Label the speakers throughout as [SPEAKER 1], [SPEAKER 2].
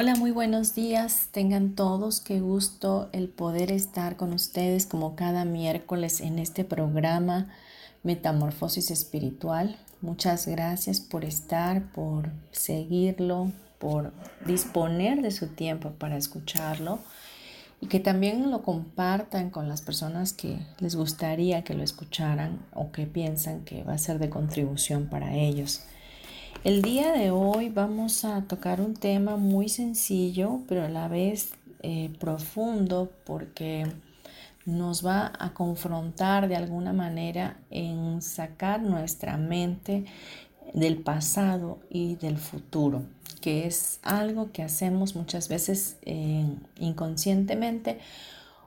[SPEAKER 1] Hola, muy buenos días. Tengan todos qué gusto el poder estar con ustedes como cada miércoles en este programa Metamorfosis Espiritual. Muchas gracias por estar, por seguirlo, por disponer de su tiempo para escucharlo y que también lo compartan con las personas que les gustaría que lo escucharan o que piensan que va a ser de contribución para ellos. El día de hoy vamos a tocar un tema muy sencillo, pero a la vez eh, profundo porque nos va a confrontar de alguna manera en sacar nuestra mente del pasado y del futuro, que es algo que hacemos muchas veces eh, inconscientemente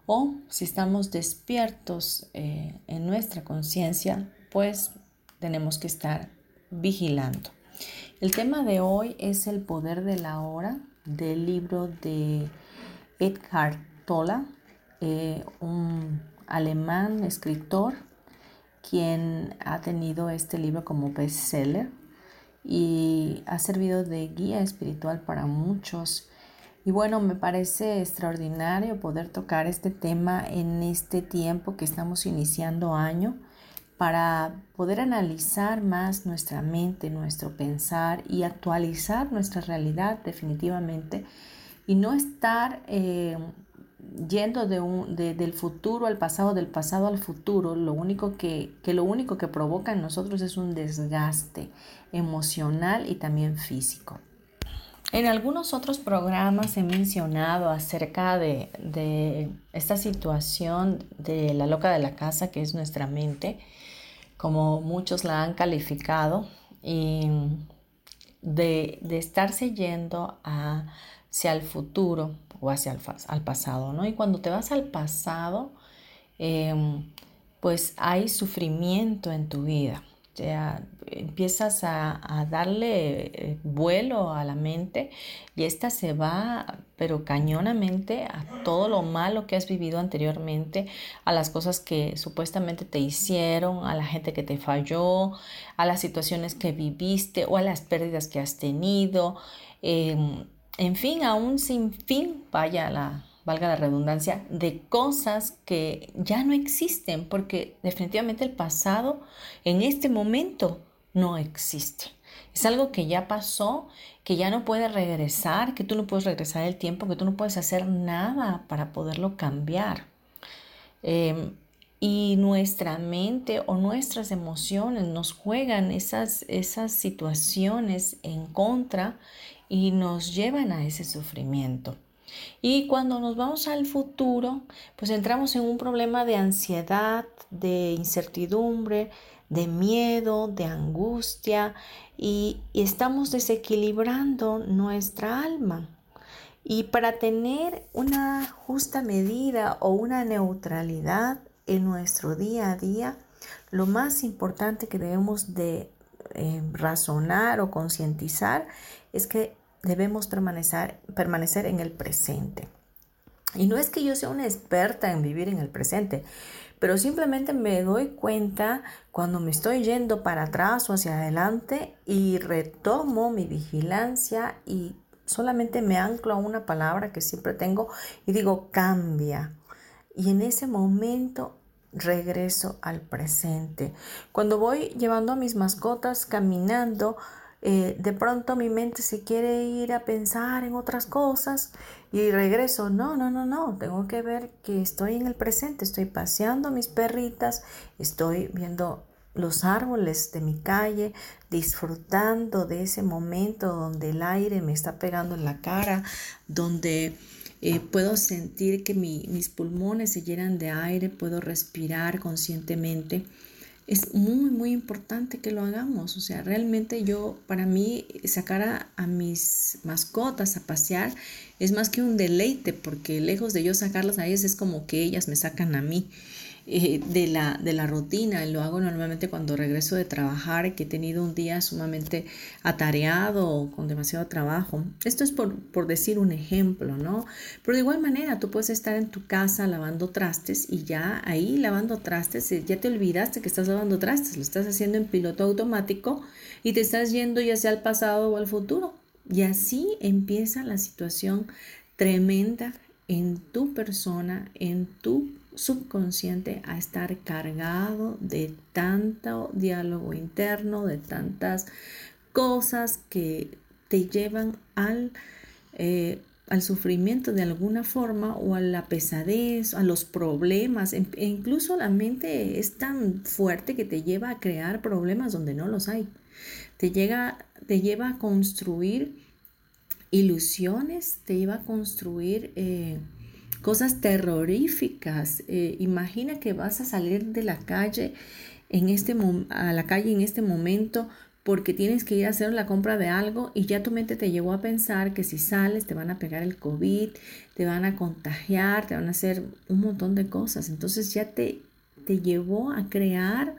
[SPEAKER 1] o si estamos despiertos eh, en nuestra conciencia, pues tenemos que estar vigilando. El tema de hoy es el poder de la hora del libro de Edgar Tolle, eh, un alemán escritor quien ha tenido este libro como bestseller y ha servido de guía espiritual para muchos. Y bueno, me parece extraordinario poder tocar este tema en este tiempo que estamos iniciando año para poder analizar más nuestra mente, nuestro pensar y actualizar nuestra realidad definitivamente y no estar eh, yendo de del futuro al pasado, del pasado al futuro, lo único que, que lo único que provoca en nosotros es un desgaste emocional y también físico. En algunos otros programas he mencionado acerca de, de, esta situación de la loca de la casa, que es nuestra mente, como muchos la han calificado, y de, estarse yendo hacia el futuro o hacia el al pasado, ¿no? Y cuando te vas al pasado, em, pues hay sufrimiento en tu vida sea, empiezas a, darle eh, vuelo a la mente y esta se va, pero cañonamente, a todo lo malo que has vivido anteriormente, a las cosas que supuestamente te hicieron, a la gente que te falló, a las situaciones que viviste o a las pérdidas que has tenido. Em, en fin, aún sin fin, vaya la, valga la redundancia, de cosas que ya no existen, porque definitivamente el pasado en este momento no existe. Es algo que ya pasó, que ya no puede regresar, que tú no puedes regresar el tiempo, que tú no puedes hacer nada para poderlo cambiar. Em, y nuestra mente o nuestras emociones nos juegan esas, esas situaciones en contra y nos llevan a ese sufrimiento. Y cuando nos vamos al futuro, pues entramos en un problema de ansiedad, de incertidumbre, de miedo, de angustia y, estamos desequilibrando nuestra alma. Y para tener una justa medida o una neutralidad en nuestro día a día, lo más importante que debemos de eh, razonar o concientizar es que debemos permanecer, permanecer en el presente. Y no es que yo sea una experta en vivir en el presente, pero simplemente me doy cuenta cuando me estoy yendo para atrás o hacia adelante y retomo mi vigilancia y solamente me anclo a una palabra que siempre tengo y digo cambia. Y en ese momento regreso al presente. Cuando voy llevando a mis mascotas caminando, eh, de pronto mi mente se quiere ir a pensar en otras cosas y regreso. No, no, no, no. Tengo que ver que estoy en el presente. Estoy paseando mis perritas, estoy viendo los árboles de mi calle, disfrutando de ese momento donde el aire me está pegando en la cara, donde eh, puedo sentir que mis pulmones se llenan de aire, puedo respirar conscientemente es muy, muy importante que lo hagamos. O sea, realmente yo, para mí, sacar a, mis mascotas a pasear es más que un deleite, porque lejos de yo sacarlas a ellas es como que ellas me sacan a mí. Eh, de, la, de la rutina. Lo hago normalmente cuando regreso de trabajar, que he tenido un día sumamente atareado con demasiado trabajo. Esto es por, por decir un ejemplo, ¿no? Pero de igual manera, tú puedes estar en tu casa lavando trastes y ya ahí lavando trastes, eh, ya te olvidaste que estás lavando trastes, lo estás haciendo en piloto automático y te estás yendo ya sea al pasado o al futuro. Y así empieza la situación tremenda en tu persona, en tu subconsciente a estar cargado de tanto diálogo interno, de tantas cosas que te llevan al, eh, al sufrimiento de alguna forma o a la pesadez, a los problemas. E incluso la mente es tan fuerte que te lleva a crear problemas donde no los hay. Te, llega, te lleva a construir ilusiones, te lleva a construir... Eh, cosas terroríficas. Eh, imagina que vas a salir de la calle en este a la calle en este momento porque tienes que ir a hacer la compra de algo y ya tu mente te llevó a pensar que si sales te van a pegar el COVID, te van a contagiar, te van a hacer un montón de cosas. Entonces ya te, te llevó a crear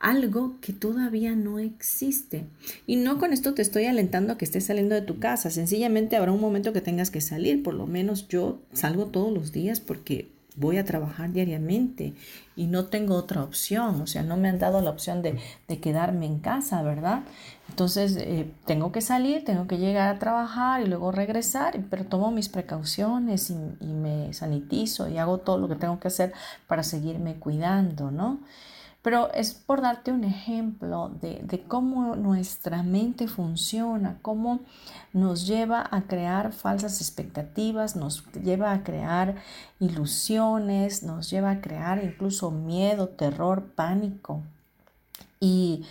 [SPEAKER 1] algo que todavía no existe. Y no con esto te estoy alentando a que estés saliendo de tu casa, sencillamente habrá un momento que tengas que salir, por lo menos yo salgo todos los días porque voy a trabajar diariamente y no tengo otra opción, o sea, no me han dado la opción de, quedarme en casa, ¿verdad? Entonces, eh, tengo que salir, tengo que llegar a trabajar y luego regresar, pero tomo mis precauciones y, y me sanitizo y hago todo lo que tengo que hacer para seguirme cuidando, ¿no? Pero es por darte un ejemplo de, cómo nuestra mente funciona, cómo nos lleva a crear falsas expectativas, nos lleva a crear ilusiones, nos lleva a crear incluso miedo, terror, pánico. Y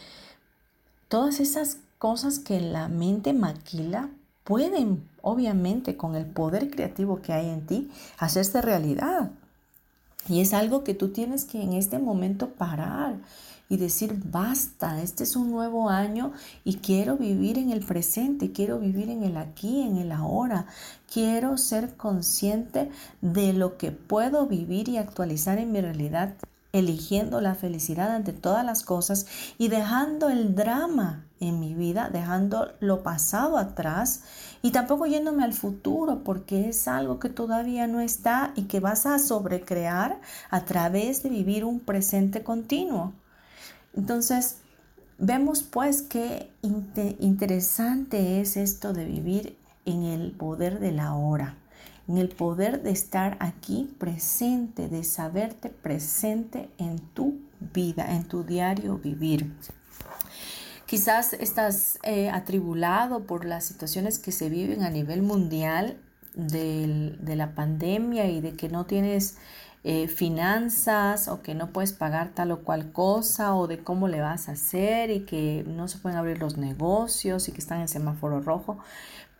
[SPEAKER 1] todas esas cosas que la mente maquila pueden, obviamente, con el poder creativo que hay en ti, hacerse realidad. Y es algo que tú tienes que en este momento parar y decir, basta, este es un nuevo año y quiero vivir en el presente, quiero vivir en el aquí, en el ahora, quiero ser consciente de lo que puedo vivir y actualizar en mi realidad, eligiendo la felicidad ante todas las cosas y dejando el drama en mi vida, dejando lo pasado atrás y tampoco yéndome al futuro porque es algo que todavía no está y que vas a sobrecrear a través de vivir un presente continuo. Entonces, vemos pues qué interesante es esto de vivir en el poder de la hora, en el poder de estar aquí presente, de saberte presente en tu vida, en tu diario vivir. Quizás estás eh, atribulado por las situaciones que se viven a nivel mundial de la pandemia y de que no tienes eh, finanzas o que no puedes pagar tal o cual cosa o de cómo le vas a hacer y que no se pueden abrir los negocios y que están en semáforo rojo.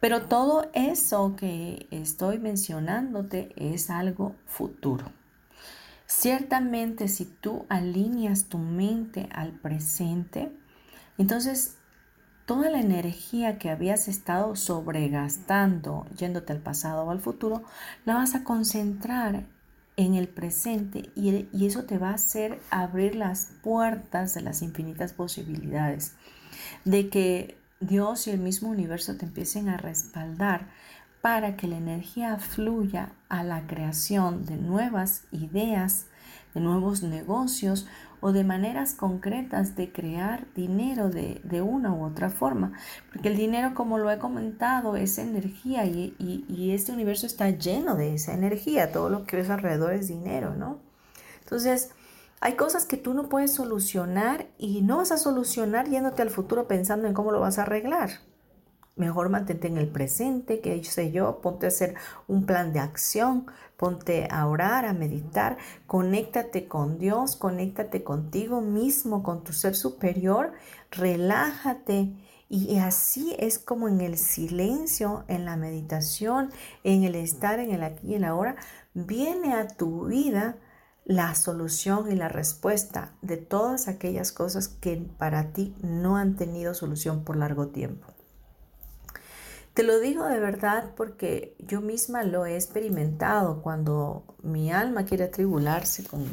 [SPEAKER 1] Pero todo eso que estoy mencionándote es algo futuro. Ciertamente si tú alineas tu mente al presente, entonces, toda la energía que habías estado sobregastando yéndote al pasado o al futuro, la vas a concentrar en el presente y, y, eso te va a hacer abrir las puertas de las infinitas posibilidades, de que Dios y el mismo universo te empiecen a respaldar para que la energía fluya a la creación de nuevas ideas, de nuevos negocios o de maneras concretas de crear dinero de, una u otra forma. Porque el dinero, como lo he comentado, es energía y, y, este universo está lleno de esa energía. Todo lo que ves alrededor es dinero, ¿no? Entonces, Hay cosas que tú no puedes solucionar y no vas a solucionar yéndote al futuro pensando en cómo lo vas a arreglar. Mejor mantente en el presente, que sé yo, ponte a hacer un plan de acción, ponte a orar, a meditar, conéctate con Dios, conéctate contigo mismo, con tu ser superior, relájate. Y así es como en el silencio, en la meditación, en el estar en el aquí y el ahora, viene a tu vida la solución y la respuesta de todas aquellas cosas que para ti no han tenido solución por largo tiempo. Te lo digo de verdad porque yo misma lo he experimentado cuando mi alma quiere atribularse con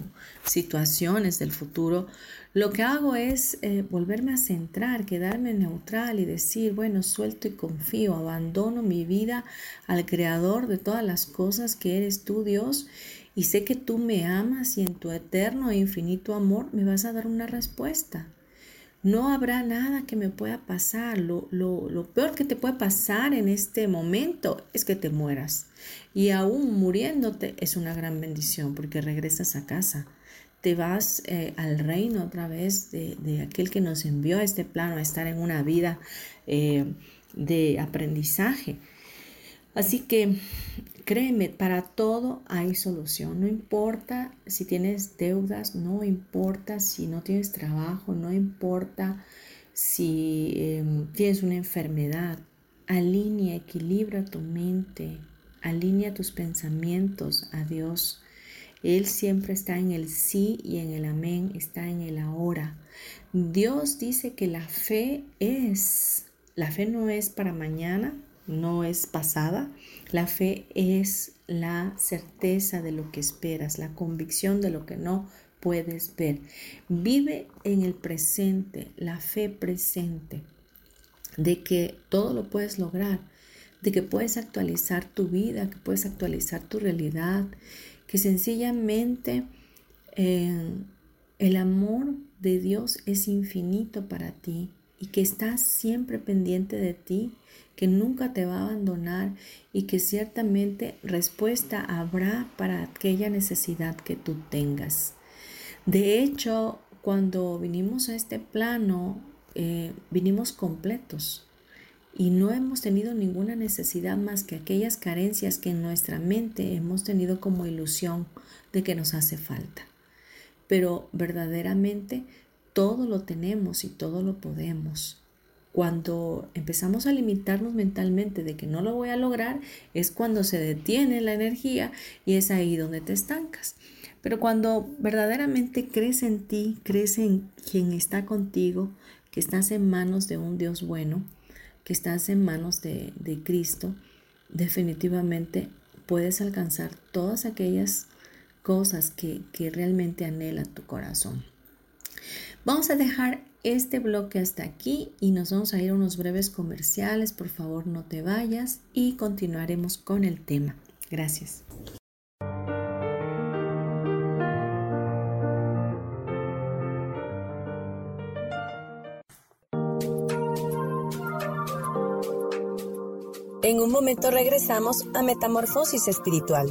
[SPEAKER 1] situaciones del futuro. Lo que hago es eh, volverme a centrar, quedarme neutral y decir, bueno, suelto y confío, abandono mi vida al creador de todas las cosas que eres tú, Dios, y sé que tú me amas y en tu eterno e infinito amor me vas a dar una respuesta. No habrá nada que me pueda pasar. Lo, lo, peor que te puede pasar en este momento es que te mueras. Y aún muriéndote es una gran bendición porque regresas a casa. Te vas eh, al reino otra vez de, aquel que nos envió a este plano a estar en una vida eh, de aprendizaje. Así que créeme, para todo hay solución. No importa si tienes deudas, no importa si no tienes trabajo, no importa si em, tienes una enfermedad. Alinea, equilibra tu mente, alinea tus pensamientos a Dios. Él siempre está en el sí y en el amén, está en el ahora. Dios dice que la fe es, la fe no es para mañana, no es pasada. La fe es la certeza de lo que esperas, la convicción de lo que no puedes ver. Vive en el presente, la fe presente, de que todo lo puedes lograr, de que puedes actualizar tu vida, que puedes actualizar tu realidad, que sencillamente eh, el amor de Dios es infinito para ti y que está siempre pendiente de ti que nunca te va a abandonar y que ciertamente respuesta habrá para aquella necesidad que tú tengas. De hecho, cuando vinimos a este plano, eh, vinimos completos y no hemos tenido ninguna necesidad más que aquellas carencias que en nuestra mente hemos tenido como ilusión de que nos hace falta. Pero verdaderamente todo lo tenemos y todo lo podemos. Cuando empezamos a limitarnos mentalmente de que no lo voy a lograr, es cuando se detiene la energía y es ahí donde te estancas. Pero cuando verdaderamente crees en ti, crees en quien está contigo, que estás en manos de un Dios bueno, que estás en manos de, Cristo, definitivamente puedes alcanzar todas aquellas cosas que, que realmente anhela tu corazón. Vamos a dejar este bloque hasta aquí y nos vamos a ir a unos breves comerciales. Por favor, no te vayas y continuaremos con el tema. Gracias.
[SPEAKER 2] En un momento regresamos a Metamorfosis Espiritual.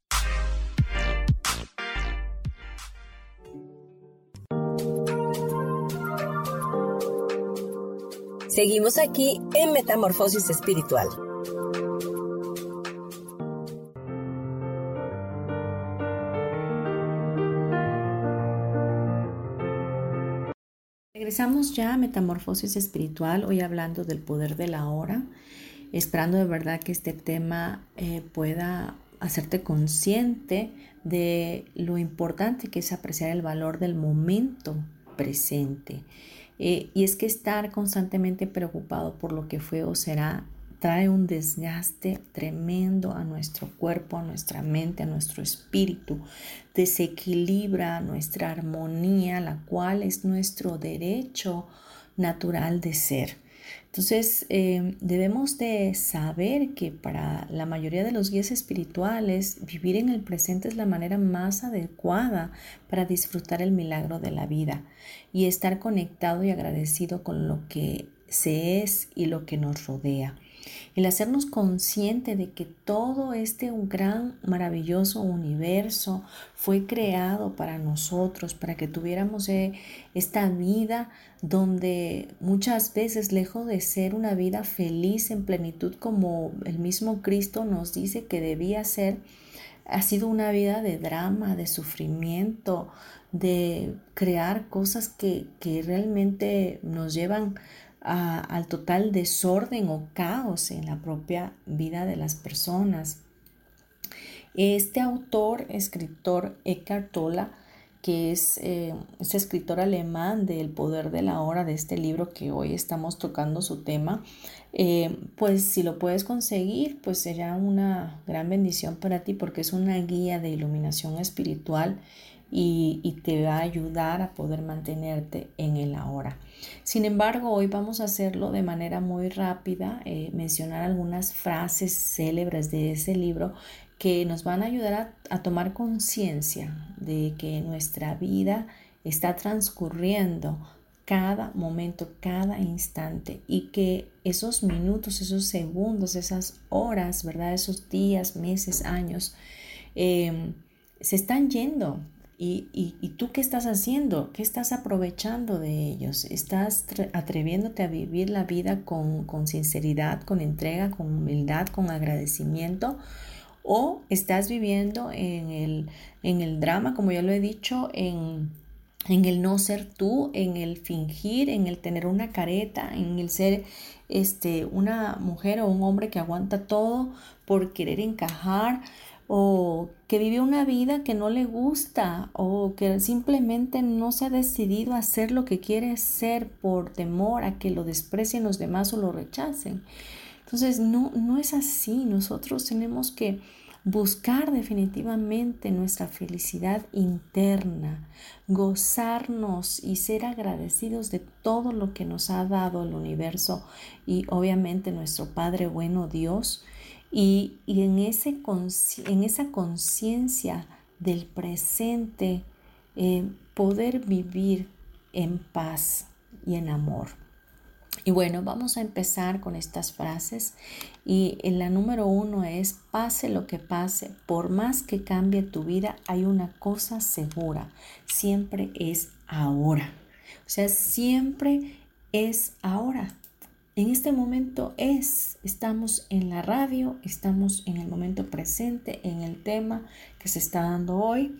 [SPEAKER 2] Seguimos aquí en Metamorfosis Espiritual.
[SPEAKER 1] Regresamos ya a Metamorfosis Espiritual, hoy hablando del poder de la hora, esperando de verdad que este tema eh, pueda hacerte consciente de lo importante que es apreciar el valor del momento presente eh, y es que estar constantemente preocupado por lo que fue o será trae un desgaste tremendo a nuestro cuerpo, a nuestra mente, a nuestro espíritu, desequilibra nuestra armonía, la cual es nuestro derecho natural de ser. Entonces, em, debemos de saber que para la mayoría de los guías espirituales, vivir en el presente es la manera más adecuada para disfrutar el milagro de la vida y estar conectado y agradecido con lo que se es y lo que nos rodea el hacernos consciente de que todo este gran, maravilloso universo fue creado para nosotros, para que tuviéramos eh, esta vida donde muchas veces, lejos de ser una vida feliz en plenitud como el mismo Cristo nos dice que debía ser, ha sido una vida de drama, de sufrimiento, de crear cosas que, que realmente nos llevan al total desorden o caos en la propia vida de las personas. Este autor, escritor Eckhart Tolle, que es eh, escritor alemán del poder de la hora de este libro que hoy estamos tocando su tema, eh, pues si lo puedes conseguir, pues será una gran bendición para ti porque es una guía de iluminación espiritual y, te va a ayudar a poder mantenerte en el ahora. Sin embargo, hoy vamos a hacerlo de manera muy rápida, eh, mencionar algunas frases célebres de ese libro que nos van a ayudar a, tomar conciencia de que nuestra vida está transcurriendo cada momento, cada instante y que esos minutos, esos segundos, esas horas, ¿verdad? Esos días, meses, años, eh, se están yendo ¿Y, tú qué estás haciendo? ¿Qué estás aprovechando de ellos? ¿Estás atreviéndote a vivir la vida con, sinceridad, con entrega, con humildad, con agradecimiento? ¿O estás viviendo en el, drama, como ya lo he dicho, en, en el no ser tú, en el fingir, en el tener una careta, en el ser este, una mujer o un hombre que aguanta todo por querer encajar? O que vive una vida que no le gusta o que simplemente no se ha decidido a hacer lo que quiere ser por temor a que lo desprecien los demás o lo rechacen. Entonces, no, no es así. Nosotros tenemos que buscar definitivamente nuestra felicidad interna, gozarnos y ser agradecidos de todo lo que nos ha dado el universo y obviamente nuestro Padre bueno Dios y, en, ese, en esa conciencia del presente, eh, poder vivir en paz y en amor. Y bueno, vamos a empezar con estas frases. Y en la número uno es, pase lo que pase, por más que cambie tu vida, hay una cosa segura, siempre es ahora. O sea, siempre es ahora en este momento es, estamos en la radio, estamos en el momento presente, en el tema que se está dando hoy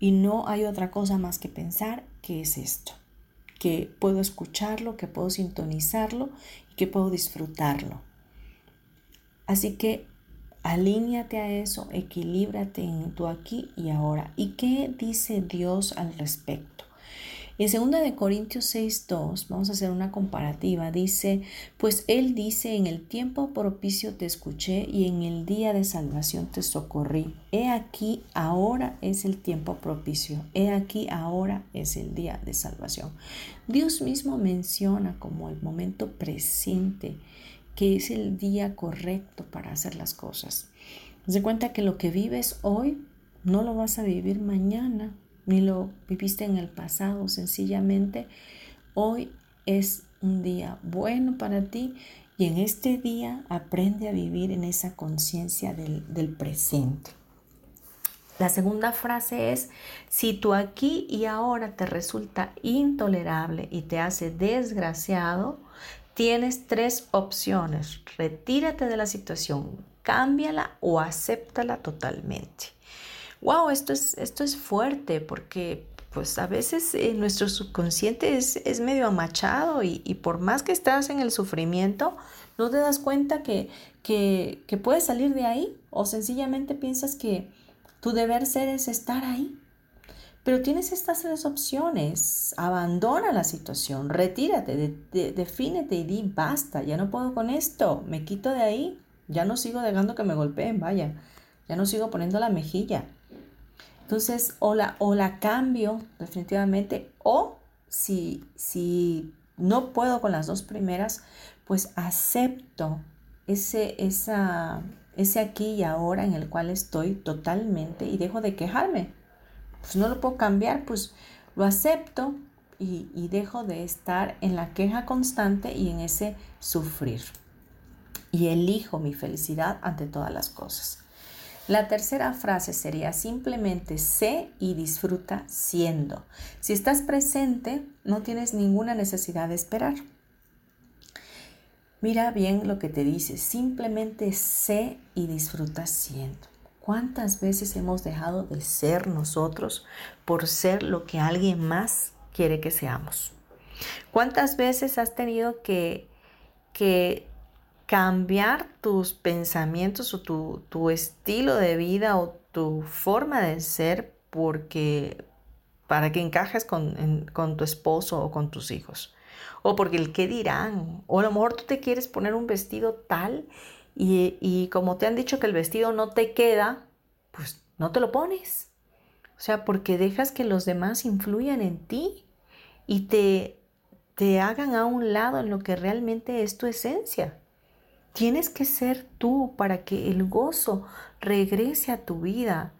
[SPEAKER 1] y no hay otra cosa más que pensar que es esto, que puedo escucharlo, que puedo sintonizarlo y que puedo disfrutarlo. Así que alíñate a eso, equilíbrate en tu aquí y ahora. ¿Y qué dice Dios al respecto? En 2 de Corintios 6:2 vamos a hacer una comparativa. Dice, pues él dice, en el tiempo propicio te escuché y en el día de salvación te socorrí. He aquí, ahora es el tiempo propicio. He aquí, ahora es el día de salvación. Dios mismo menciona como el momento presente que es el día correcto para hacer las cosas. Se cuenta que lo que vives hoy no lo vas a vivir mañana ni lo viviste en el pasado, sencillamente hoy es un día bueno para ti y en este día aprende a vivir en esa conciencia del, presente. La segunda frase es, si tú aquí y ahora te resulta intolerable y te hace desgraciado, tienes tres opciones. Retírate de la situación, cámbiala o acéptala totalmente wow, esto es, esto es fuerte porque pues a veces eh, nuestro subconsciente es, medio amachado y, por más que estás en el sufrimiento, no te das cuenta que, que, que puedes salir de ahí o sencillamente piensas que tu deber ser es estar ahí. Pero tienes estas tres opciones. Abandona la situación, retírate, defínete y di basta, ya no puedo con esto, me quito de ahí, ya no sigo dejando que me golpeen, vaya, ya no sigo poniendo la mejilla. Entonces, o la, o la cambio definitivamente, o si, si no puedo con las dos primeras, pues acepto ese, esa, ese aquí y ahora en el cual estoy totalmente y dejo de quejarme. Pues no lo puedo cambiar, pues lo acepto y, y dejo de estar en la queja constante y en ese sufrir. Y elijo mi felicidad ante todas las cosas. La tercera frase sería simplemente sé y disfruta siendo. Si estás presente, no tienes ninguna necesidad de esperar. Mira bien lo que te dice, simplemente sé y disfruta siendo. ¿Cuántas veces hemos dejado de ser nosotros por ser lo que alguien más quiere que seamos? ¿Cuántas veces has tenido que, que cambiar tus pensamientos o tu, tu, estilo de vida o tu forma de ser porque para que encajes con, con tu esposo o con tus hijos? o porque el qué dirán, o a lo mejor tú te quieres poner un vestido tal y, como te han dicho que el vestido no te queda, pues no te lo pones. O sea, porque dejas que los demás influyan en ti y te, te hagan a un lado en lo que realmente es tu esencia. Tienes que ser tú para que el gozo regrese a tu vida,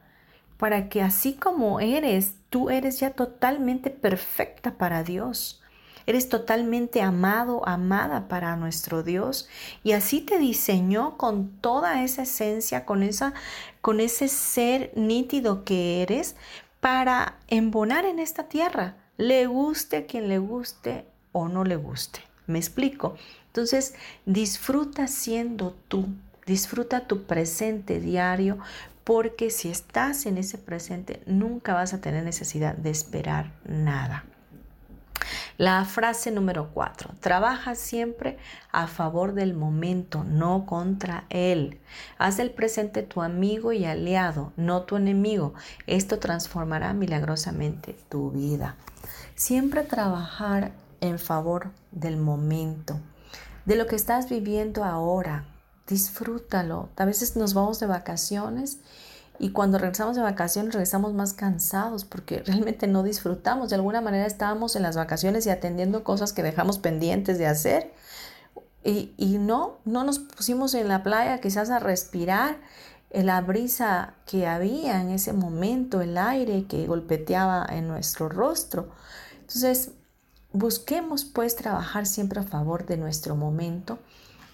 [SPEAKER 1] para que así como eres, tú eres ya totalmente perfecta para Dios. Eres totalmente amado, amada para nuestro Dios. Y así te diseñó con toda esa esencia, con, esa, con ese ser nítido que eres para embonar en esta tierra. Le guste a quien le guste o no le guste. ¿Me explico? Entonces, disfruta siendo tú. Disfruta tu presente diario porque si estás en ese presente nunca vas a tener necesidad de esperar nada. La frase número cuatro, trabaja siempre a favor del momento, no contra él. Haz del presente tu amigo y aliado, no tu enemigo. Esto transformará milagrosamente tu vida. Siempre trabajar en favor del momento, de lo que estás viviendo ahora. Disfrútalo. A veces nos vamos de vacaciones y cuando regresamos de vacaciones regresamos más cansados porque realmente no disfrutamos. De alguna manera estábamos en las vacaciones y atendiendo cosas que dejamos pendientes de hacer. Y, y no, no nos pusimos en la playa quizás a respirar la brisa que había en ese momento, el aire que golpeteaba en nuestro rostro. Entonces, busquemos pues trabajar siempre a favor de nuestro momento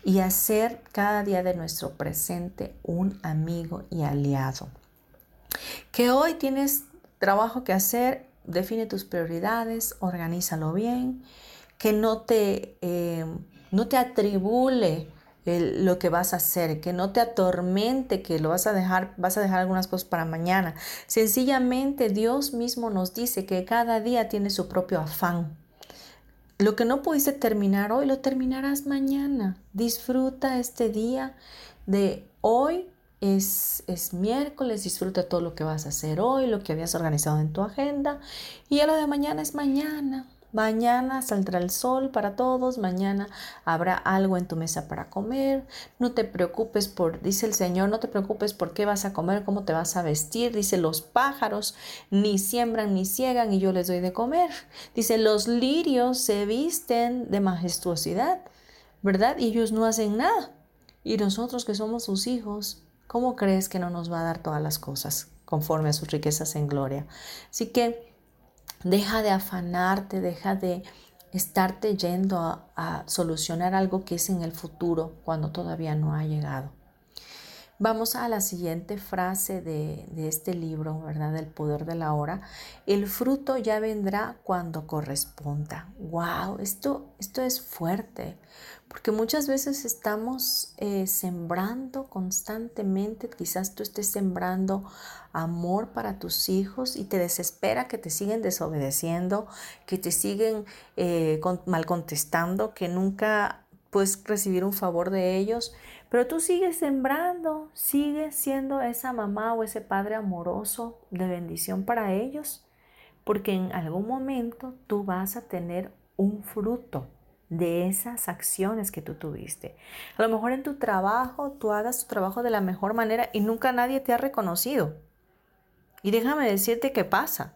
[SPEAKER 1] y hacer cada día de nuestro presente un amigo y aliado. Que hoy tienes trabajo que hacer, define tus prioridades, organízalo bien, que no te, eh, no te atribule lo que vas a hacer, que no te atormente, que lo vas a dejar, vas a dejar algunas cosas para mañana. Sencillamente Dios mismo nos dice que cada día tiene su propio afán. Lo que no pudiste terminar hoy, lo terminarás mañana. Disfruta este día de hoy. Es, es miércoles, disfruta todo lo que vas a hacer hoy, lo que habías organizado en tu agenda. Y ya lo de mañana es mañana. Mañana saldrá el sol para todos, mañana habrá algo en tu mesa para comer. No te preocupes por, dice el Señor, no te preocupes por qué vas a comer, cómo te vas a vestir. Dice, los pájaros ni siembran ni ciegan y yo les doy de comer. Dice, los lirios se visten de majestuosidad, ¿verdad? Y ellos no hacen nada. Y nosotros que somos sus hijos, ¿cómo crees que no nos va a dar todas las cosas conforme a sus riquezas en gloria? Así que Deja de afanarte, deja de estarte yendo a, solucionar algo que es en el futuro cuando todavía no ha llegado. Vamos a la siguiente frase de, este libro, ¿verdad? El poder de la hora. El fruto ya vendrá cuando corresponda. ¡Wow! Esto, esto es fuerte Porque muchas veces estamos eh, sembrando constantemente, quizás tú estés sembrando amor para tus hijos y te desespera que te siguen desobedeciendo, que te siguen eh, mal contestando, que nunca puedes recibir un favor de ellos, pero tú sigues sembrando, sigues siendo esa mamá o ese padre amoroso de bendición para ellos, porque en algún momento tú vas a tener un fruto de esas acciones que tú tuviste. A lo mejor en tu trabajo tú hagas tu trabajo de la mejor manera y nunca nadie te ha reconocido. Y déjame decirte qué pasa,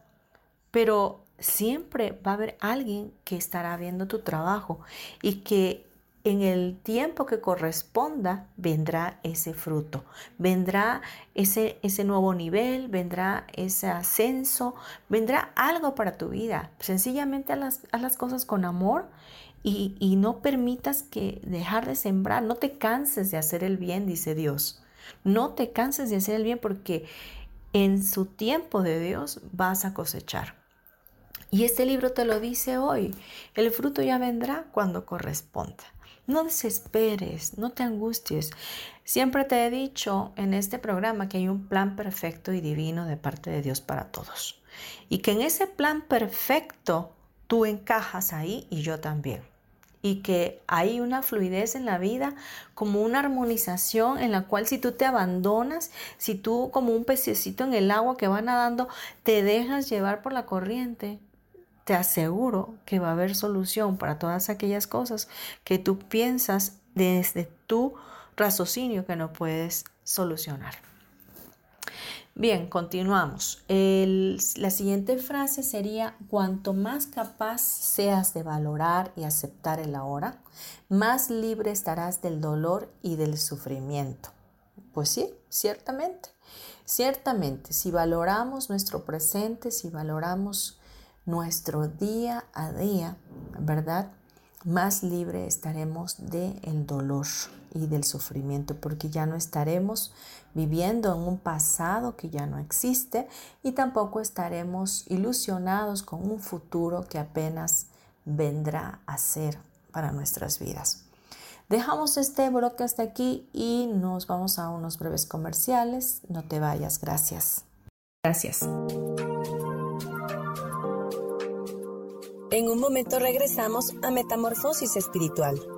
[SPEAKER 1] pero siempre va a haber alguien que estará viendo tu trabajo y que en el tiempo que corresponda vendrá ese fruto, vendrá ese, ese nuevo nivel, vendrá ese ascenso, vendrá algo para tu vida. Sencillamente haz las, las cosas con amor y, no permitas que dejar de sembrar, no te canses de hacer el bien, dice Dios. No te canses de hacer el bien porque en su tiempo de Dios vas a cosechar. Y este libro te lo dice hoy. El fruto ya vendrá cuando corresponda. No desesperes, no te angusties. Siempre te he dicho en este programa que hay un plan perfecto y divino de parte de Dios para todos. Y que en ese plan perfecto tú encajas ahí y yo también. Y que hay una fluidez en la vida, como una armonización en la cual si tú te abandonas, si tú como un pececito en el agua que va nadando, te dejas llevar por la corriente, te aseguro que va a haber solución para todas aquellas cosas que tú piensas desde tu raciocinio que no puedes solucionar. Bien, continuamos. la siguiente frase sería, cuanto más capaz seas de valorar y aceptar el ahora, más libre estarás del dolor y del sufrimiento. Pues sí, ciertamente, ciertamente, si valoramos nuestro presente, si valoramos nuestro día a día, ¿verdad? Más libre estaremos del dolor y del sufrimiento, porque ya no estaremos viviendo en un pasado que ya no existe y tampoco estaremos ilusionados con un futuro que apenas vendrá a ser para nuestras vidas. Dejamos este bloque hasta aquí y nos vamos a unos breves comerciales. No te vayas, gracias.
[SPEAKER 2] Gracias. En un momento regresamos a Metamorfosis Espiritual.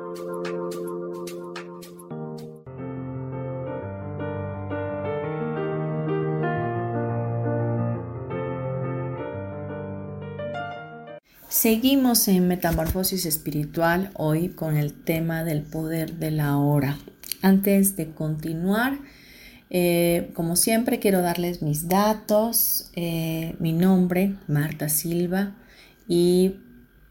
[SPEAKER 3] Seguimos en Metamorfosis Espiritual hoy con el tema del poder de la hora. Antes de continuar, eh, como siempre quiero darles mis datos, eh, mi nombre, Marta Silva, y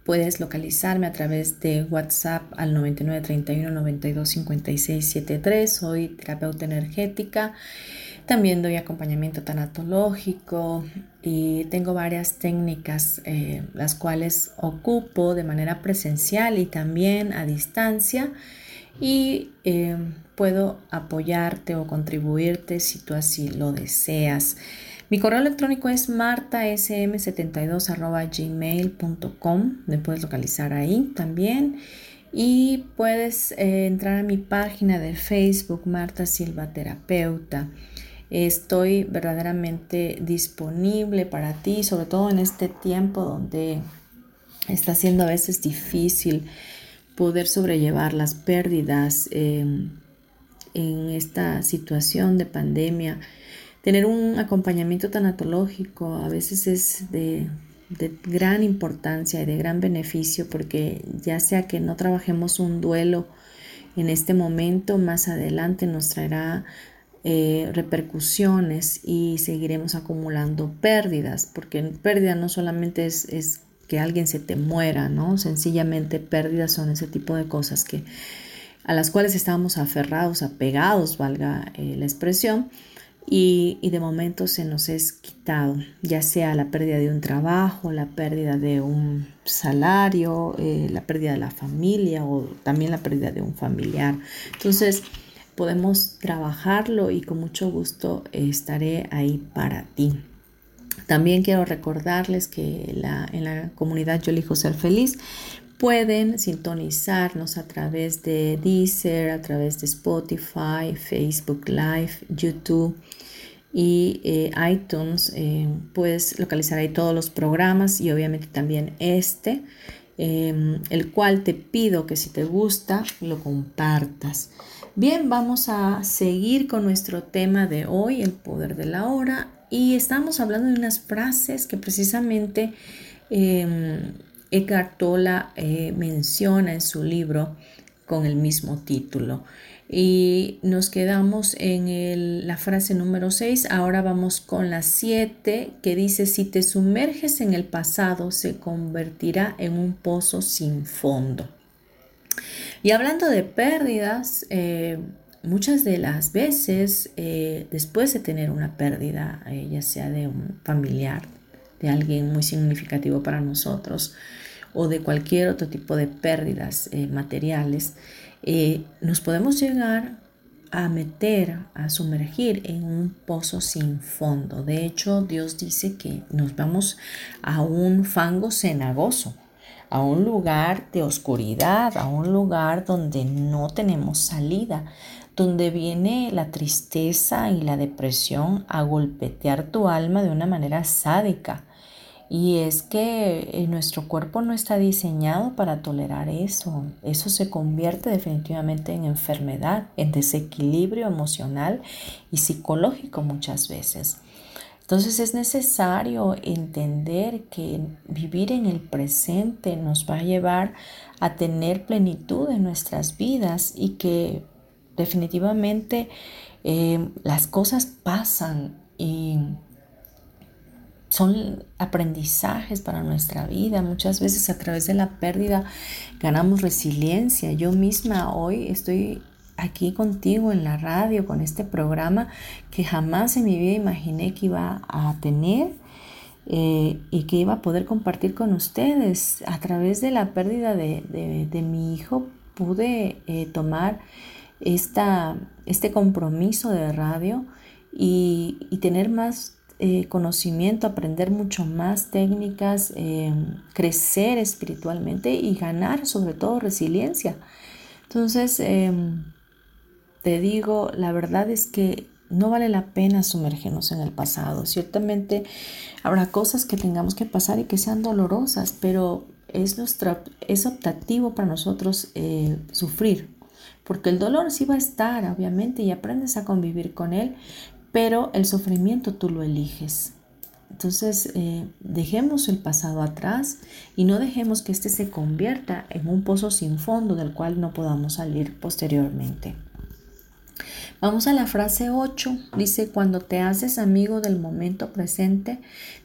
[SPEAKER 1] Puedes localizarme a través de WhatsApp al 9931 92 Soy terapeuta energética. También doy acompañamiento tanatológico y tengo varias técnicas eh, las cuales ocupo de manera presencial y también a distancia y eh, puedo apoyarte o contribuirte si tú así lo deseas. Mi correo electrónico es martasm72.gmail.com. Me puedes localizar ahí también. Y puedes eh, entrar a mi página de Facebook, Marta Silva Terapeuta. Estoy verdaderamente disponible para ti, sobre todo en este tiempo donde está siendo a veces difícil poder sobrellevar las pérdidas eh, en esta situación de pandemia. Tener un acompañamiento tanatológico a veces es de, gran importancia y de gran beneficio porque ya sea que no trabajemos un duelo en este momento, más adelante nos traerá eh, repercusiones y seguiremos acumulando pérdidas, porque pérdida no solamente es, que alguien se te muera, ¿no? Sencillamente pérdidas son ese tipo de cosas que a las cuales estamos aferrados, apegados, valga eh, la expresión, y, de momento se nos es quitado, ya sea la pérdida de un trabajo, la pérdida de un salario, eh, la pérdida de la familia o también la pérdida de un familiar. Entonces podemos trabajarlo y con mucho gusto estaré ahí para ti. También quiero recordarles que en la comunidad Yo elijo ser feliz pueden sintonizarnos a través de Deezer, a través de Spotify, Facebook Live, YouTube y eh, iTunes. Eh, puedes localizar ahí todos los programas y obviamente también este, em, el cual te pido que si te gusta lo compartas. Bien, vamos a seguir con nuestro tema de hoy, el poder de la hora, y estamos hablando de unas frases que precisamente em, Eckhart Tolle eh, menciona en su libro con el mismo título. Y nos quedamos en la frase número 6. Ahora vamos con la 7 que dice, si te sumerges en el pasado se convertirá en un pozo sin fondo. Y hablando de pérdidas, eh, muchas de las veces eh, después de tener una pérdida, ya sea de un familiar, de alguien muy significativo para nosotros, o de cualquier otro tipo de pérdidas eh, materiales, eh, nos podemos llegar a meter, a sumergir en un pozo sin fondo. De hecho, Dios dice que nos vamos a un fango cenagoso, a un lugar de oscuridad, a un lugar donde no tenemos salida, donde viene la tristeza y la depresión a golpetear tu alma de una manera sádica y es que eh, nuestro cuerpo no está diseñado para tolerar eso. Eso se convierte definitivamente en enfermedad, en desequilibrio emocional y psicológico muchas veces. Entonces es necesario entender que vivir en el presente nos va a llevar a tener plenitud en nuestras vidas y que definitivamente eh, las cosas pasan y son aprendizajes para nuestra vida. Muchas veces a través de la pérdida ganamos resiliencia. Yo misma hoy estoy aquí contigo en la radio con este programa que jamás en mi vida imaginé que iba a tener eh, y que iba a poder compartir con ustedes. A través de la pérdida de, mi hijo pude eh, tomar esta, este compromiso de radio y, y tener más eh, conocimiento, aprender mucho más técnicas, crecer espiritualmente y ganar sobre todo resiliencia. Entonces, em, te digo, la verdad es que no vale la pena sumergernos en el pasado. Ciertamente habrá cosas que tengamos que pasar y que sean dolorosas, pero es, es optativo para nosotros eh, sufrir, porque el dolor sí va a estar, obviamente, y aprendes a convivir con él, pero el sufrimiento tú lo eliges. Entonces, eh, dejemos el pasado atrás y no dejemos que éste se convierta en un pozo sin fondo del cual no podamos salir posteriormente. Vamos a la frase 8. Dice, cuando te haces amigo del momento presente,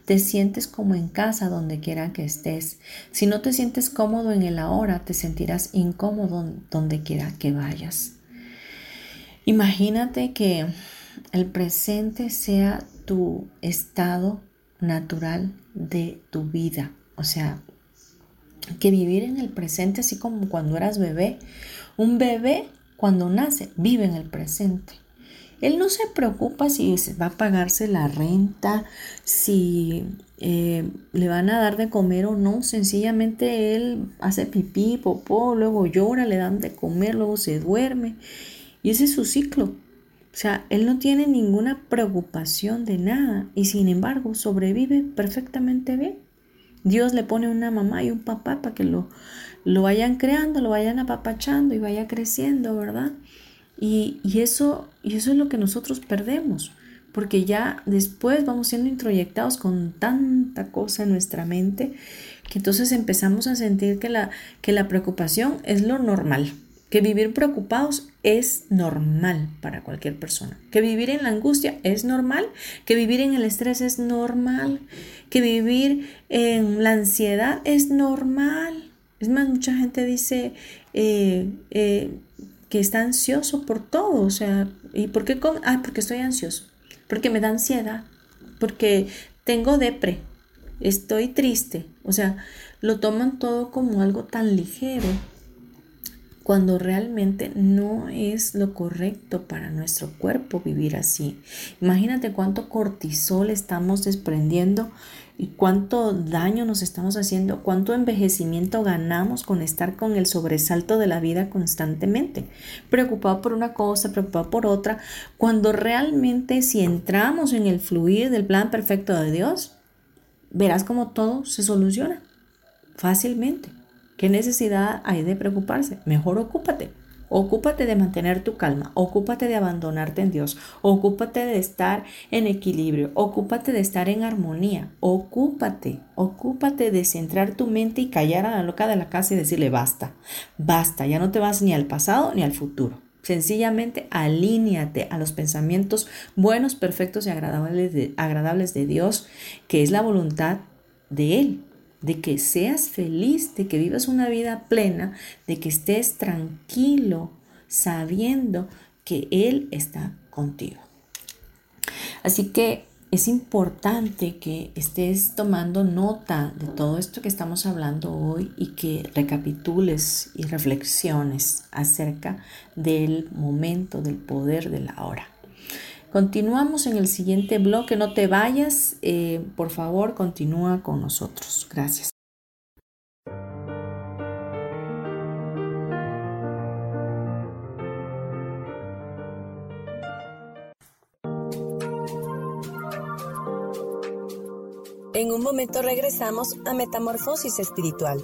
[SPEAKER 1] te sientes como en casa donde quiera que estés. Si no te sientes cómodo en el ahora, te sentirás incómodo donde quiera que vayas. Imagínate que el presente sea tu estado natural de tu vida. O sea, que vivir en el presente, así como cuando eras bebé. Un bebé cuando nace vive en el presente. Él no se preocupa si va a pagarse la renta, si eh, le van a dar de comer o no. Sencillamente él hace pipí, popó, luego llora, le dan de comer, luego se duerme. Y ese es su ciclo. O sea, él no tiene ninguna preocupación de nada y sin embargo sobrevive perfectamente bien. Dios le pone una mamá y un papá para que lo, lo vayan creando, lo vayan apapachando y vaya creciendo, ¿verdad? Y, eso, eso es lo que nosotros perdemos, porque ya después vamos siendo introyectados con tanta cosa en nuestra mente que entonces empezamos a sentir que la, que la preocupación es lo normal, que vivir preocupados es normal para cualquier persona, que vivir en la angustia es normal, que vivir en el estrés es normal, que vivir en la ansiedad es normal. Es más, mucha gente dice, eh, eh, que está ansioso por todo, o sea, ¿y por qué? Ah, porque estoy ansioso, porque me da ansiedad, porque tengo depre, estoy triste, o sea, lo toman todo como algo tan ligero cuando realmente no es lo correcto para nuestro cuerpo vivir así. Imagínate cuánto cortisol estamos desprendiendo y cuánto daño nos estamos haciendo, cuánto envejecimiento ganamos con estar con el sobresalto de la vida constantemente, preocupado por una cosa, preocupado por otra, cuando realmente si entramos en el fluir del plan perfecto de Dios, verás como todo se soluciona fácilmente. ¿Qué necesidad hay de preocuparse? Mejor ocúpate. Ocúpate de mantener tu calma, ocúpate de abandonarte en Dios, ocúpate de estar en equilibrio, ocúpate de estar en armonía, ocúpate, ocúpate de centrar tu mente y callar a la loca de la casa y decirle basta, basta, ya no te vas ni al pasado ni al futuro. Sencillamente alíñate a los pensamientos buenos, perfectos y agradables de, agradables de Dios, que es la voluntad de Él de que seas feliz, de que vivas una vida plena, de que estés tranquilo sabiendo que Él está contigo. Así que es importante que estés tomando nota de todo esto que estamos hablando hoy y que recapitules y reflexiones acerca del momento, del poder de la hora. Continuamos en el siguiente bloque. No te vayas. Eh, por favor, continúa con nosotros. Gracias.
[SPEAKER 2] En un momento regresamos a Metamorfosis Espiritual.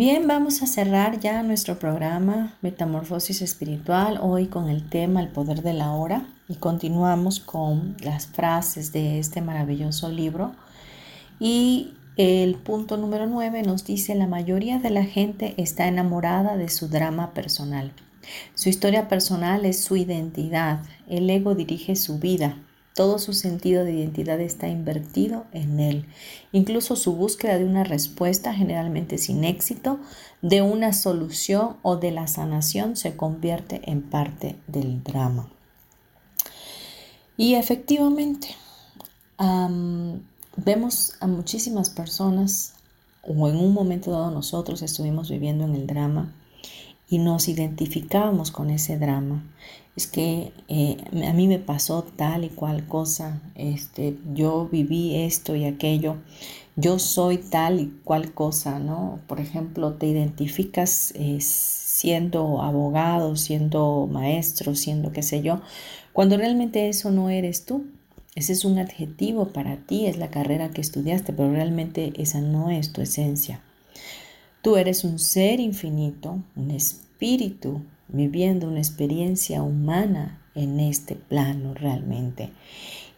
[SPEAKER 1] Bien, vamos a cerrar ya nuestro programa Metamorfosis Espiritual hoy con el tema El poder de la hora y continuamos con las frases de este maravilloso libro. Y el punto número 9 nos dice, la mayoría de la gente está enamorada de su drama personal. Su historia personal es su identidad. El ego dirige su vida. Todo su sentido de identidad está invertido en él. Incluso su búsqueda de una respuesta, generalmente sin éxito, de una solución o de la sanación se convierte en parte del drama. Y efectivamente, vemos a muchísimas personas, o en un momento dado nosotros estuvimos viviendo en el drama, y nos identificábamos con ese drama. Es que eh, a mí me pasó tal y cual cosa, este, yo viví esto y aquello, yo soy tal y cual cosa, ¿no? Por ejemplo, te identificas eh, siendo abogado, siendo maestro, siendo qué sé yo, cuando realmente eso no eres tú. Ese es un adjetivo para ti, es la carrera que estudiaste, pero realmente esa no es tu esencia. Tú eres un ser infinito, un espíritu viviendo una experiencia humana en este plano realmente.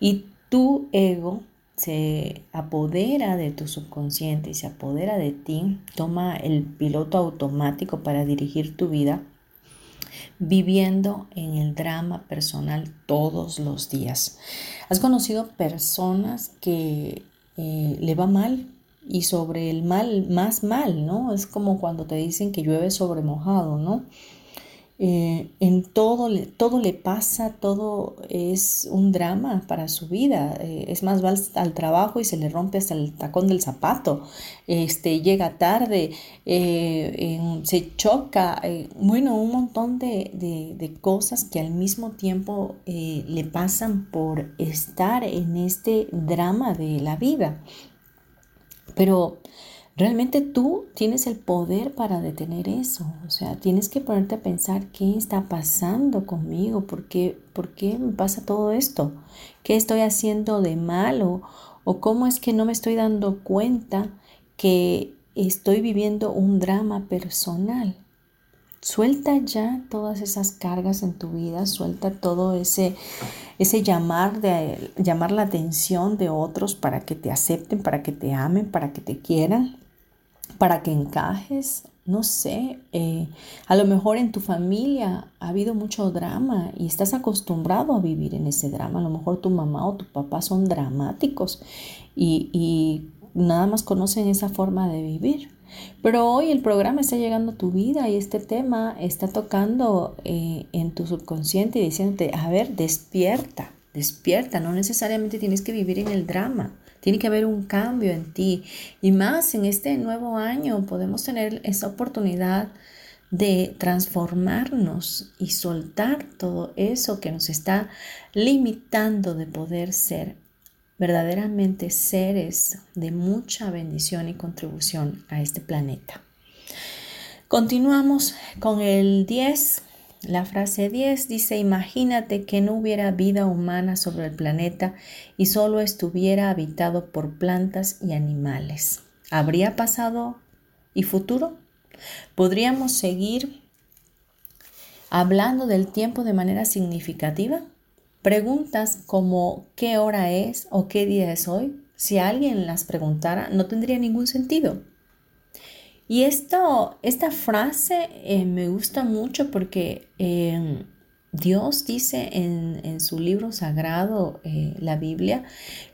[SPEAKER 1] Y tu ego se apodera de tu subconsciente y se apodera de ti, toma el piloto automático para dirigir tu vida, viviendo en el drama personal todos los días. ¿Has conocido personas que eh, le va mal y sobre el mal, más mal, ¿no? Es como cuando te dicen que llueve sobre mojado, ¿no? Eh, en todo, todo le pasa, todo es un drama para su vida. Eh, es más, va al, trabajo y se le rompe hasta el tacón del zapato. Este, llega tarde, eh, se choca. bueno, un montón de, de, cosas que al mismo tiempo le pasan por estar en este drama de la vida. Pero realmente tú tienes el poder para detener eso. O sea, tienes que ponerte a pensar qué está pasando conmigo, por qué, por qué me pasa todo esto, qué estoy haciendo de malo o cómo es que no me estoy dando cuenta que estoy viviendo un drama personal. Suelta ya todas esas cargas en tu vida, suelta todo ese, ese llamar, de, llamar la atención de otros para que te acepten, para que te amen, para que te quieran, para que encajes. No sé, eh, a lo mejor en tu familia ha habido mucho drama y estás acostumbrado a vivir en ese drama. A lo mejor tu mamá o tu papá son dramáticos y, y nada más conocen esa forma de vivir. Pero hoy el programa está llegando a tu vida y este tema está tocando eh, en tu subconsciente y diciéndote, a ver, despierta, despierta, no necesariamente tienes que vivir en el drama. Tiene que haber un cambio en ti. Y más en este nuevo año podemos tener esa oportunidad de transformarnos y soltar todo eso que nos está limitando de poder ser verdaderamente seres de mucha bendición y contribución a este planeta. Continuamos con el 10. La frase 10 dice, imagínate que no hubiera vida humana sobre el planeta y solo estuviera habitado por plantas y animales. ¿Habría pasado y futuro? ¿Podríamos seguir hablando del tiempo de manera significativa? Preguntas como ¿qué hora es o qué día es hoy? Si alguien las preguntara, no tendría ningún sentido. Y esto, esta frase eh, me gusta mucho porque em, Dios dice en, su libro sagrado, eh, la Biblia,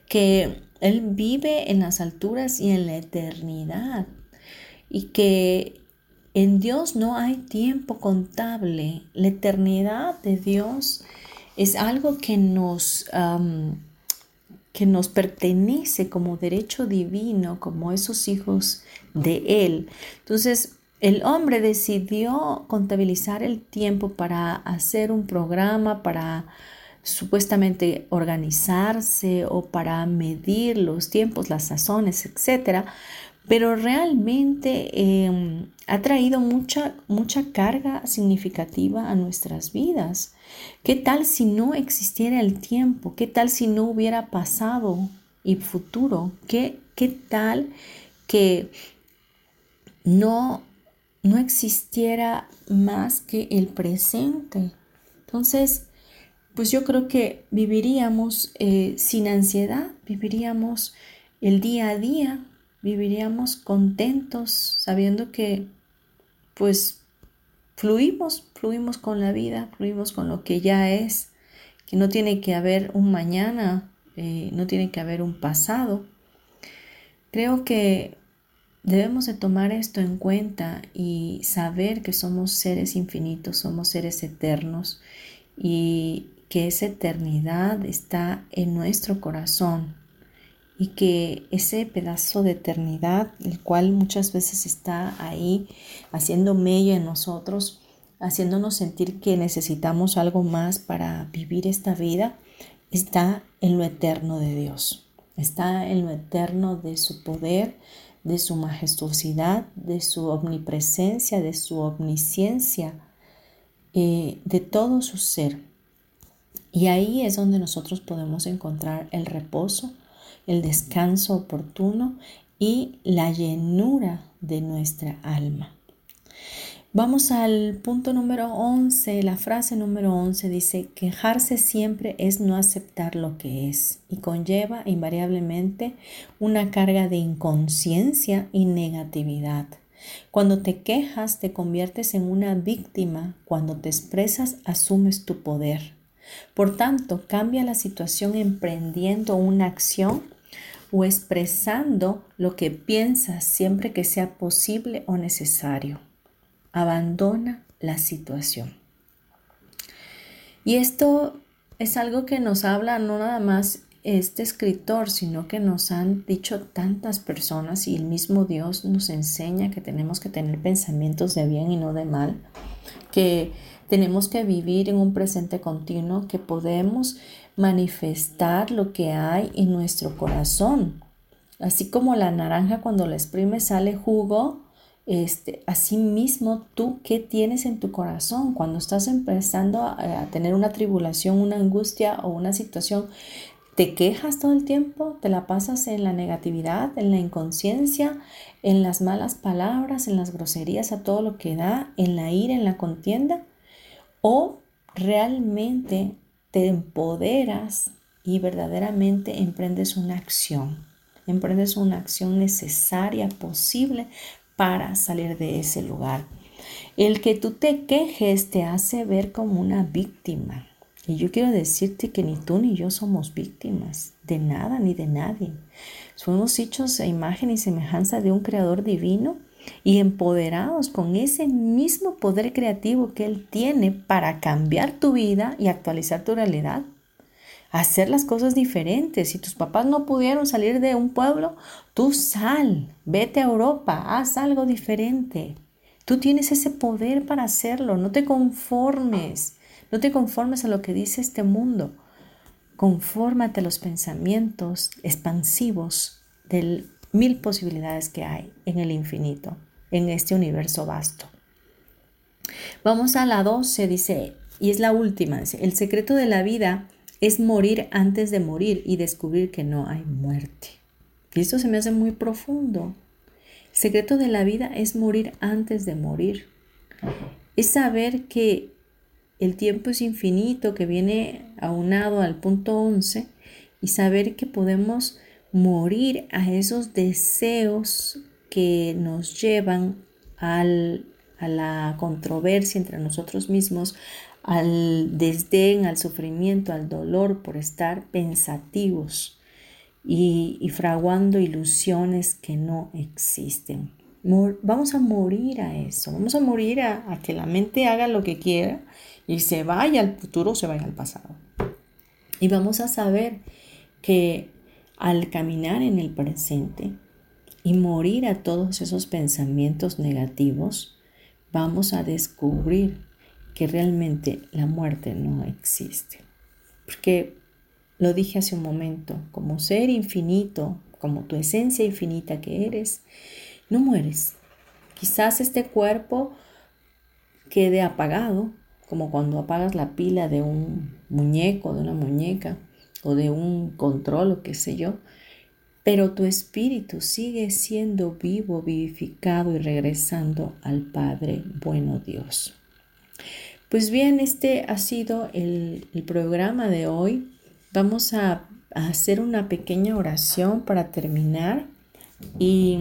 [SPEAKER 1] que Él vive en las alturas y en la eternidad y que en Dios no hay tiempo contable. La eternidad de Dios es algo que nos, que nos pertenece como derecho divino, como esos hijos de Él. Entonces, el hombre decidió contabilizar el tiempo para hacer un programa, para supuestamente organizarse o para medir los tiempos, las sazones, etcétera, pero realmente em, ha traído mucha, mucha carga significativa a nuestras vidas. ¿Qué tal si no existiera el tiempo? ¿Qué tal si no hubiera pasado y futuro? ¿Qué, qué tal que no, no existiera más que el presente? Entonces, pues yo creo que viviríamos eh, sin ansiedad, viviríamos el día a día, viviríamos contentos sabiendo que pues fluimos, fluimos con la vida, fluimos con lo que ya es, que no tiene que haber un mañana, eh, no tiene que haber un pasado. Creo que debemos de tomar esto en cuenta y saber que somos seres infinitos, somos seres eternos y que esa eternidad está en nuestro corazón, y que ese pedazo de eternidad, el cual muchas veces está ahí haciendo mella en nosotros, haciéndonos sentir que necesitamos algo más para vivir esta vida, está en lo eterno de Dios, está en lo eterno de su poder, de su majestuosidad, de su omnipresencia, de su omnisciencia, eh, de todo su ser. Y ahí es donde nosotros podemos encontrar el reposo, el descanso oportuno y la llenura de nuestra alma. Vamos al punto número 11. La frase número 11 dice, quejarse siempre es no aceptar lo que es y conlleva invariablemente una carga de inconsciencia y negatividad. Cuando te quejas te conviertes en una víctima, cuando te expresas asumes tu poder. Por tanto, cambia la situación emprendiendo una acción o expresando lo que piensas siempre que sea posible o necesario. Abandona la situación. Y esto es algo que nos habla no nada más este escritor, sino que nos han dicho tantas personas y el mismo Dios nos enseña que tenemos que tener pensamientos de bien y no de mal, que tenemos que vivir en un presente continuo, que podemos manifestar lo que hay en nuestro corazón. Así como la naranja cuando la exprime sale jugo, este, así mismo tú qué tienes en tu corazón cuando estás empezando a, a tener una tribulación, una angustia o una situación, te quejas todo el tiempo, te la pasas en la negatividad, en la inconsciencia, en las malas palabras, en las groserías, a todo lo que da, en la ira, en la contienda, o realmente te empoderas y verdaderamente emprendes una acción. Emprendes una acción necesaria, posible para salir de ese lugar. El que tú te quejes te hace ver como una víctima. Y yo quiero decirte que ni tú ni yo somos víctimas de nada ni de nadie. Somos hechos a imagen y semejanza de un creador divino y empoderados con ese mismo poder creativo que Él tiene para cambiar tu vida y actualizar tu realidad. Hacer las cosas diferentes. Si tus papás no pudieron salir de un pueblo, tú sal, vete a Europa, haz algo diferente. Tú tienes ese poder para hacerlo. No te conformes. No te conformes a lo que dice este mundo. Confórmate a los pensamientos expansivos del mil posibilidades que hay en el infinito, en este universo vasto. Vamos a la 12, dice, y es la última, el secreto de la vida es morir antes de morir y descubrir que no hay muerte. Y esto se me hace muy profundo. El secreto de la vida es morir antes de morir. Es saber que el tiempo es infinito, que viene aunado al punto 11, y saber que podemos morir a esos deseos que nos llevan al, a la controversia entre nosotros mismos, al desdén, al sufrimiento, al dolor por estar pensativos y, fraguando ilusiones que no existen. vamos a morir a eso, vamos a morir a, a que la mente haga lo que quiera y se vaya al futuro o se vaya al pasado. Y vamos a saber que al caminar en el presente y morir a todos esos pensamientos negativos, vamos a descubrir que realmente la muerte no existe. Porque lo dije hace un momento, como ser infinito, como tu esencia infinita que eres, no mueres. Quizás este cuerpo quede apagado, como cuando apagas la pila de un muñeco, de una muñeca o de un control o qué sé yo, pero tu espíritu sigue siendo vivo, vivificado y regresando al Padre bueno Dios. Pues bien, este ha sido el, programa de hoy. Vamos a, a hacer una pequeña oración para terminar y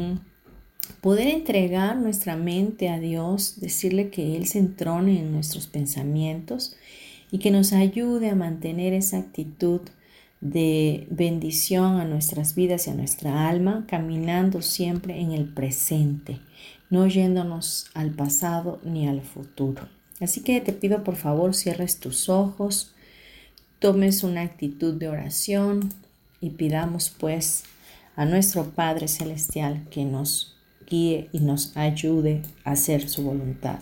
[SPEAKER 1] poder entregar nuestra mente a Dios, decirle que Él se entrone en nuestros pensamientos y que nos ayude a mantener esa actitud de bendición a nuestras vidas y a nuestra alma, caminando siempre en el presente, no yéndonos al pasado ni al futuro. Así que te pido por favor cierres tus ojos, tomes una actitud de oración y pidamos pues a nuestro Padre Celestial que nos guíe y nos ayude a hacer su voluntad.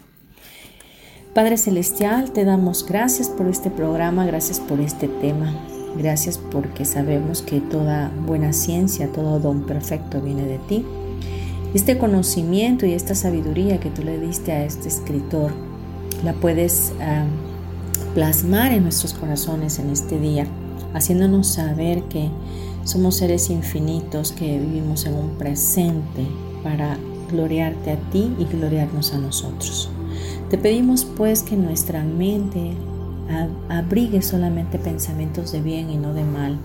[SPEAKER 1] Padre Celestial, te damos gracias por este programa, gracias por este tema, gracias porque sabemos que toda buena ciencia, todo don perfecto viene de ti. Este conocimiento y esta sabiduría que tú le diste a este escritor la puedes plasmar en nuestros corazones en este día, haciéndonos saber que somos seres infinitos que vivimos en un presente para gloriarte a ti y gloriarnos a nosotros. Te pedimos pues que nuestra mente abrigue solamente pensamientos de bien y no de mal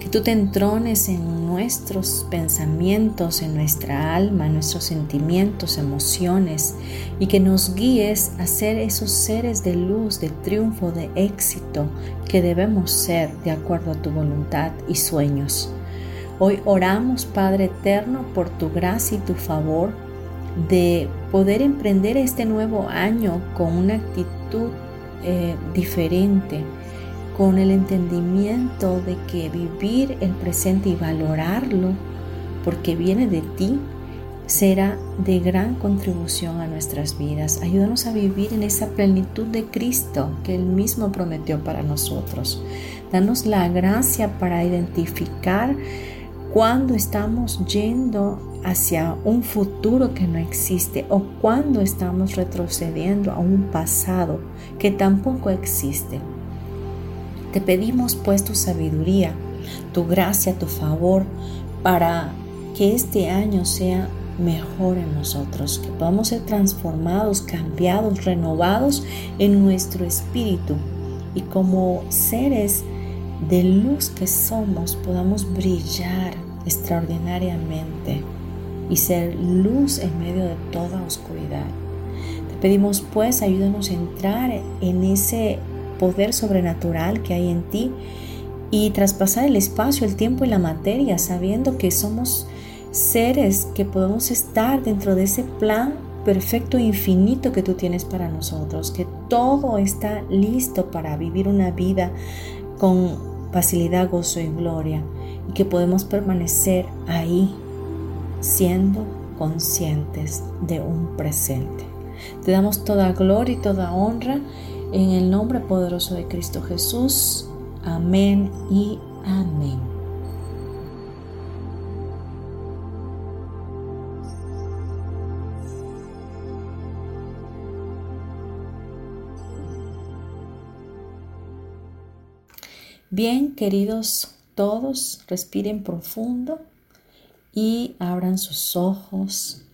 [SPEAKER 1] que tú te entrones en nuestros pensamientos, en nuestra alma, en nuestros sentimientos, emociones y que nos guíes a ser esos seres de luz, de triunfo, de éxito que debemos ser de acuerdo a tu voluntad y sueños. Hoy oramos, Padre Eterno, por tu gracia y tu favor de poder emprender este nuevo año con una actitud eh, diferente, con el entendimiento de que vivir el presente y valorarlo porque viene de ti será de gran contribución a nuestras vidas. Ayúdanos a vivir en esa plenitud de Cristo que Él mismo prometió para nosotros. Danos la gracia para identificar cuando estamos yendo hacia un futuro que no existe o cuando estamos retrocediendo a un pasado que tampoco existe. Te pedimos pues tu sabiduría, tu gracia, tu favor para que este año sea mejor en nosotros, que podamos ser transformados, cambiados, renovados en nuestro espíritu y como seres de luz que somos podamos brillar extraordinariamente y ser luz en medio de toda oscuridad. Te pedimos pues ayúdanos a entrar en ese poder sobrenatural que hay en ti y traspasar el espacio, el tiempo y la materia, sabiendo que somos seres que podemos estar dentro de ese plan perfecto e infinito que tú tienes para nosotros, que todo está listo para vivir una vida con facilidad, gozo y gloria, y que podemos permanecer ahí siendo conscientes de un presente. Te damos toda gloria y toda honra en el nombre poderoso de Cristo Jesús. Amén y amén. Bien, queridos todos, respiren profundo y abran sus ojos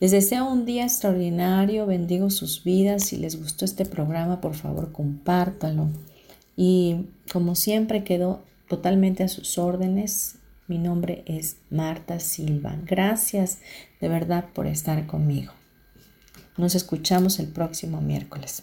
[SPEAKER 1] les deseo un día extraordinario, bendigo sus vidas. Si les gustó este programa, por favor, compártalo. Y como siempre, quedo totalmente a sus órdenes. Mi nombre es Marta Silva. Gracias de verdad por estar conmigo. Nos escuchamos el próximo miércoles.